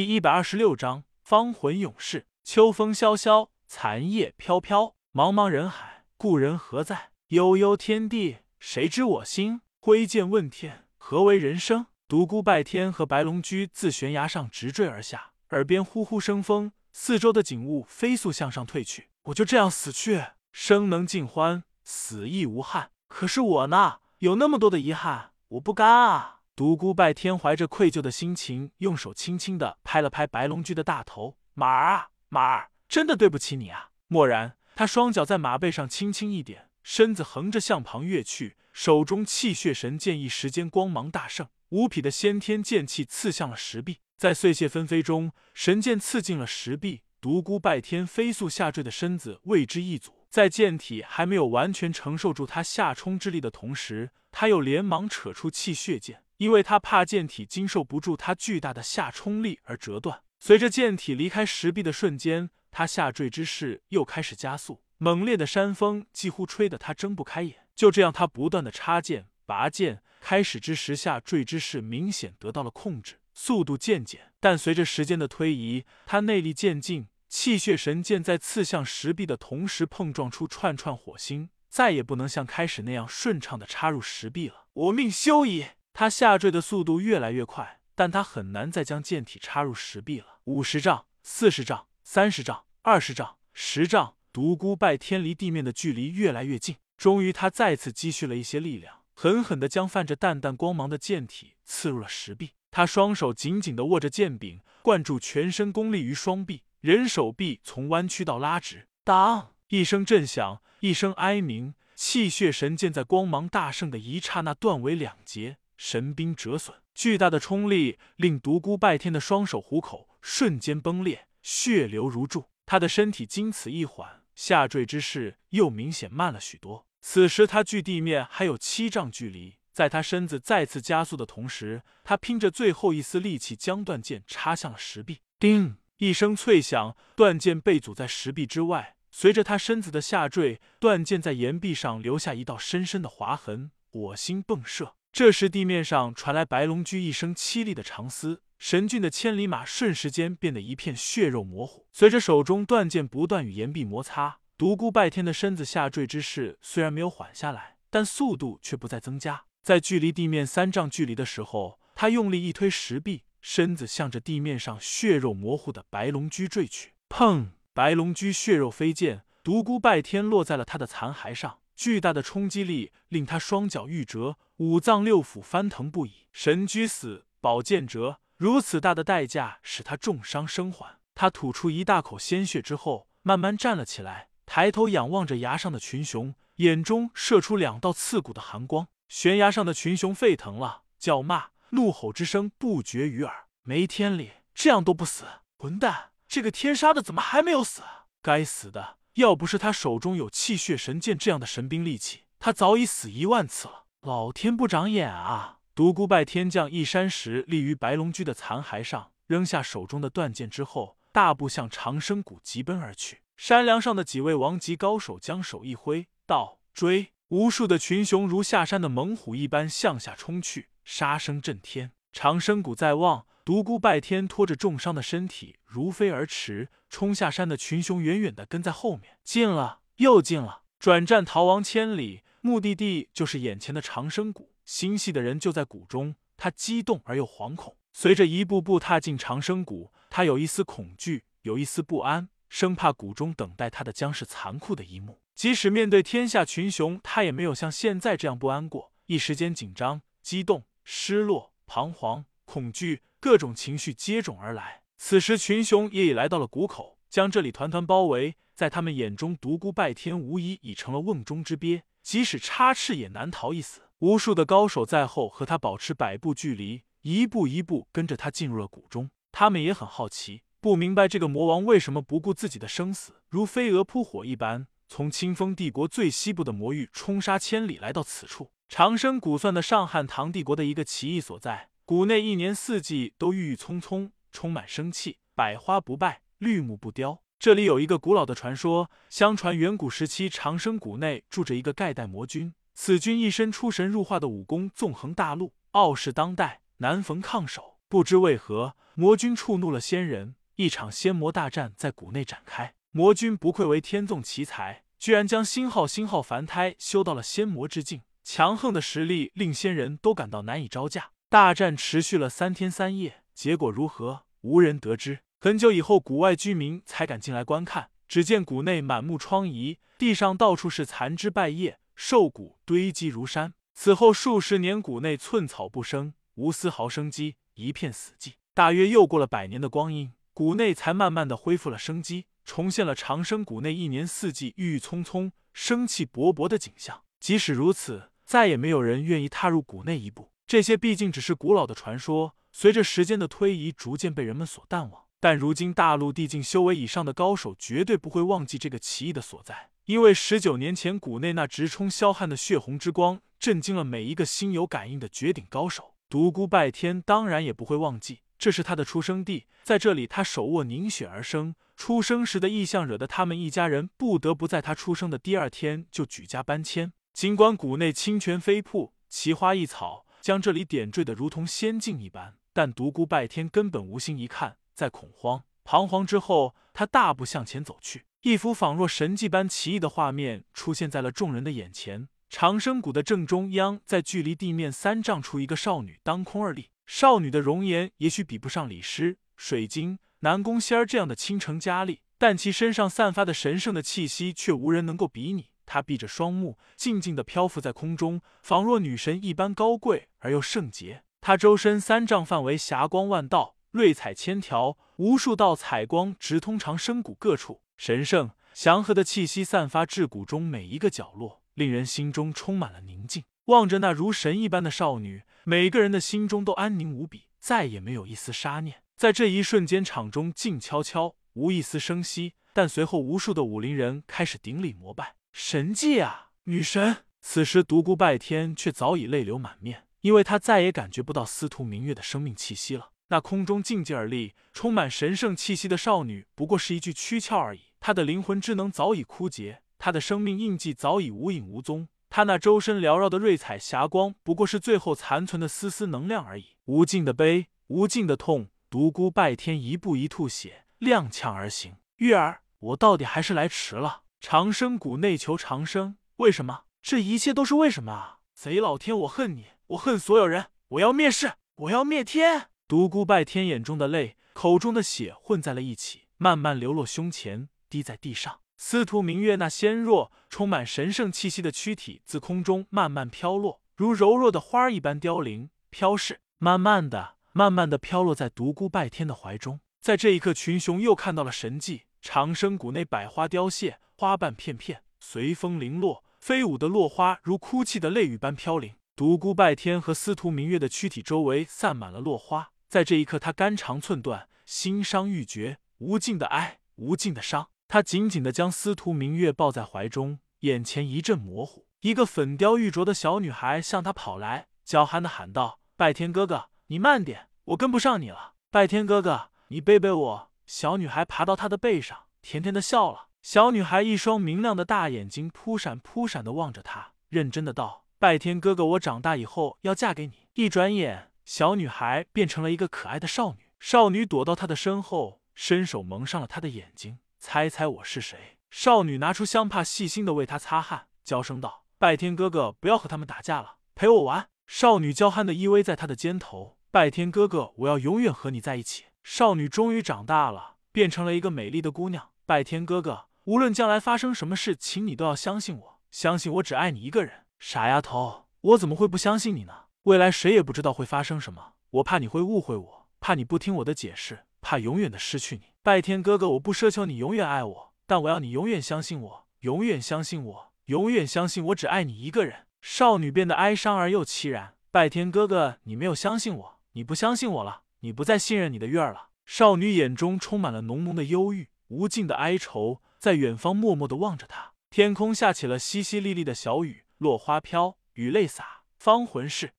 第一百二十六章方魂勇士。秋风萧萧，残叶飘飘，茫茫人海，故人何在？悠悠天地，谁知我心？挥剑问天，何为人生？独孤拜天和白龙驹自悬崖上直坠而下，耳边呼呼生风，四周的景物飞速向上退去。我就这样死去，生能尽欢，死亦无憾。可是我呢，有那么多的遗憾，我不甘啊！独孤拜天怀着愧疚的心情，用手轻轻的拍了拍白龙驹的大头：“马儿啊，马儿，真的对不起你啊！”蓦然，他双脚在马背上轻轻一点，身子横着向旁跃去，手中气血神剑一时间光芒大盛，无匹的先天剑气刺向了石壁，在碎屑纷飞中，神剑刺进了石壁，独孤拜天飞速下坠的身子为之一阻。在剑体还没有完全承受住他下冲之力的同时，他又连忙扯出气血剑。因为他怕剑体经受不住他巨大的下冲力而折断。随着剑体离开石壁的瞬间，他下坠之势又开始加速。猛烈的山风几乎吹得他睁不开眼。就这样，他不断的插剑、拔剑，开始之时下坠之势明显得到了控制，速度渐减。但随着时间的推移，他内力渐进，气血神剑在刺向石壁的同时碰撞出串串火星，再也不能像开始那样顺畅的插入石壁了。我命休矣！他下坠的速度越来越快，但他很难再将剑体插入石壁了。五十丈、四十丈、三十丈、二十丈、十丈，独孤拜天离地面的距离越来越近。终于，他再次积蓄了一些力量，狠狠地将泛着淡淡光芒的剑体刺入了石壁。他双手紧紧地握着剑柄，灌注全身功力于双臂，人手臂从弯曲到拉直。当一声震响，一声哀鸣，气血神剑在光芒大盛的一刹那断为两截。神兵折损，巨大的冲力令独孤拜天的双手虎口瞬间崩裂，血流如注。他的身体经此一缓，下坠之势又明显慢了许多。此时他距地面还有七丈距离，在他身子再次加速的同时，他拼着最后一丝力气将断剑插向了石壁。叮一声脆响，断剑被阻在石壁之外。随着他身子的下坠，断剑在岩壁上留下一道深深的划痕，火星迸射。这时，地面上传来白龙驹一声凄厉的长嘶，神骏的千里马瞬时间变得一片血肉模糊。随着手中断剑不断与岩壁摩擦，独孤拜天的身子下坠之势虽然没有缓下来，但速度却不再增加。在距离地面三丈距离的时候，他用力一推石壁，身子向着地面上血肉模糊的白龙驹坠去。砰！白龙驹血肉飞溅，独孤拜天落在了他的残骸上。巨大的冲击力令他双脚欲折，五脏六腑翻腾不已。神驹死，宝剑折，如此大的代价使他重伤生还。他吐出一大口鲜血之后，慢慢站了起来，抬头仰望着崖上的群雄，眼中射出两道刺骨的寒光。悬崖上的群雄沸腾了，叫骂、怒吼之声不绝于耳。没天理，这样都不死！混蛋，这个天杀的怎么还没有死？该死的！要不是他手中有气血神剑这样的神兵利器，他早已死一万次了。老天不长眼啊！独孤拜天将一山石立于白龙驹的残骸上，扔下手中的断剑之后，大步向长生谷疾奔而去。山梁上的几位王级高手将手一挥，道：“追！”无数的群雄如下山的猛虎一般向下冲去，杀声震天。长生谷在望。独孤拜天拖着重伤的身体如飞而驰，冲下山的群雄远远的跟在后面，近了又近了，转战逃亡千里，目的地就是眼前的长生谷。心细的人就在谷中，他激动而又惶恐。随着一步步踏进长生谷，他有一丝恐惧，有一丝不安，生怕谷中等待他的将是残酷的一幕。即使面对天下群雄，他也没有像现在这样不安过。一时间，紧张、激动、失落、彷徨、恐惧。各种情绪接踵而来。此时，群雄也已来到了谷口，将这里团团包围。在他们眼中，独孤拜天无疑已成了瓮中之鳖，即使插翅也难逃一死。无数的高手在后，和他保持百步距离，一步一步跟着他进入了谷中。他们也很好奇，不明白这个魔王为什么不顾自己的生死，如飞蛾扑火一般，从清风帝国最西部的魔域冲杀千里来到此处。长生谷算的上汉唐帝国的一个奇异所在。谷内一年四季都郁郁葱葱，充满生气，百花不败，绿木不凋。这里有一个古老的传说，相传远古时期长生谷内住着一个盖代魔君，此君一身出神入化的武功纵横大陆，傲视当代，难逢抗手。不知为何，魔君触怒了仙人，一场仙魔大战在谷内展开。魔君不愧为天纵奇才，居然将星号星号凡胎修到了仙魔之境，强横的实力令仙人都感到难以招架。大战持续了三天三夜，结果如何，无人得知。很久以后，谷外居民才敢进来观看，只见谷内满目疮痍，地上到处是残枝败叶，兽骨堆积如山。此后数十年，谷内寸草不生，无丝毫生机，一片死寂。大约又过了百年的光阴，谷内才慢慢的恢复了生机，重现了长生谷内一年四季郁郁葱葱、生气勃勃的景象。即使如此，再也没有人愿意踏入谷内一步。这些毕竟只是古老的传说，随着时间的推移，逐渐被人们所淡忘。但如今大陆地境修为以上的高手绝对不会忘记这个奇异的所在，因为十九年前谷内那直冲霄汉的血红之光，震惊了每一个心有感应的绝顶高手。独孤拜天当然也不会忘记，这是他的出生地，在这里他手握凝血而生。出生时的异象惹得他们一家人不得不在他出生的第二天就举家搬迁。尽管谷内清泉飞瀑，奇花异草。将这里点缀的如同仙境一般，但独孤拜天根本无心一看，在恐慌、彷徨之后，他大步向前走去。一幅仿若神迹般奇异的画面出现在了众人的眼前。长生谷的正中央，在距离地面三丈处，一个少女当空而立。少女的容颜也许比不上李师、水晶、南宫仙儿这样的倾城佳丽，但其身上散发的神圣的气息却无人能够比拟。她闭着双目，静静的漂浮在空中，仿若女神一般高贵而又圣洁。她周身三丈范围霞光万道，瑞彩千条，无数道彩光直通长生谷各处，神圣祥和的气息散发至谷中每一个角落，令人心中充满了宁静。望着那如神一般的少女，每个人的心中都安宁无比，再也没有一丝杀念。在这一瞬间，场中静悄悄，无一丝声息。但随后，无数的武林人开始顶礼膜拜。神迹啊，女神！此时独孤拜天却早已泪流满面，因为他再也感觉不到司徒明月的生命气息了。那空中静寂而立、充满神圣气息的少女，不过是一具躯壳而已。她的灵魂之能早已枯竭，她的生命印记早已无影无踪。她那周身缭绕的瑞彩霞光，不过是最后残存的丝丝能量而已。无尽的悲，无尽的痛，独孤拜天一步一吐血，踉跄而行。月儿，我到底还是来迟了。长生谷内求长生，为什么？这一切都是为什么啊！贼老天，我恨你，我恨所有人，我要灭世，我要灭天！独孤拜天眼中的泪，口中的血混在了一起，慢慢流落胸前，滴在地上。司徒明月那纤弱、充满神圣气息的躯体自空中慢慢飘落，如柔弱的花一般凋零飘逝，慢慢的、慢慢的飘落在独孤拜天的怀中。在这一刻，群雄又看到了神迹：长生谷内百花凋谢。花瓣片片随风零落，飞舞的落花如哭泣的泪雨般飘零。独孤拜天和司徒明月的躯体周围散满了落花，在这一刻，他肝肠寸断，心伤欲绝，无尽的哀，无尽的伤。他紧紧的将司徒明月抱在怀中，眼前一阵模糊。一个粉雕玉琢的小女孩向他跑来，娇憨的喊道：“拜天哥哥，你慢点，我跟不上你了。拜天哥哥，你背背我。”小女孩爬到他的背上，甜甜的笑了。小女孩一双明亮的大眼睛扑闪扑闪的望着他，认真的道：“拜天哥哥，我长大以后要嫁给你。”一转眼，小女孩变成了一个可爱的少女。少女躲到他的身后，伸手蒙上了他的眼睛。猜猜我是谁？少女拿出香帕，细心的为他擦汗，娇声道：“拜天哥哥，不要和他们打架了，陪我玩。”少女娇憨的依偎在他的肩头：“拜天哥哥，我要永远和你在一起。”少女终于长大了，变成了一个美丽的姑娘。拜天哥哥。无论将来发生什么事，请你都要相信我，相信我只爱你一个人。傻丫头，我怎么会不相信你呢？未来谁也不知道会发生什么，我怕你会误会我，怕你不听我的解释，怕永远的失去你。拜天哥哥，我不奢求你永远爱我，但我要你永远相信我，永远相信我，永远相信我只爱你一个人。少女变得哀伤而又凄然。拜天哥哥，你没有相信我，你不相信我了，你不再信任你的月儿了。少女眼中充满了浓浓的忧郁，无尽的哀愁。在远方默默的望着他，天空下起了淅淅沥沥的小雨，落花飘，雨泪洒，芳魂逝。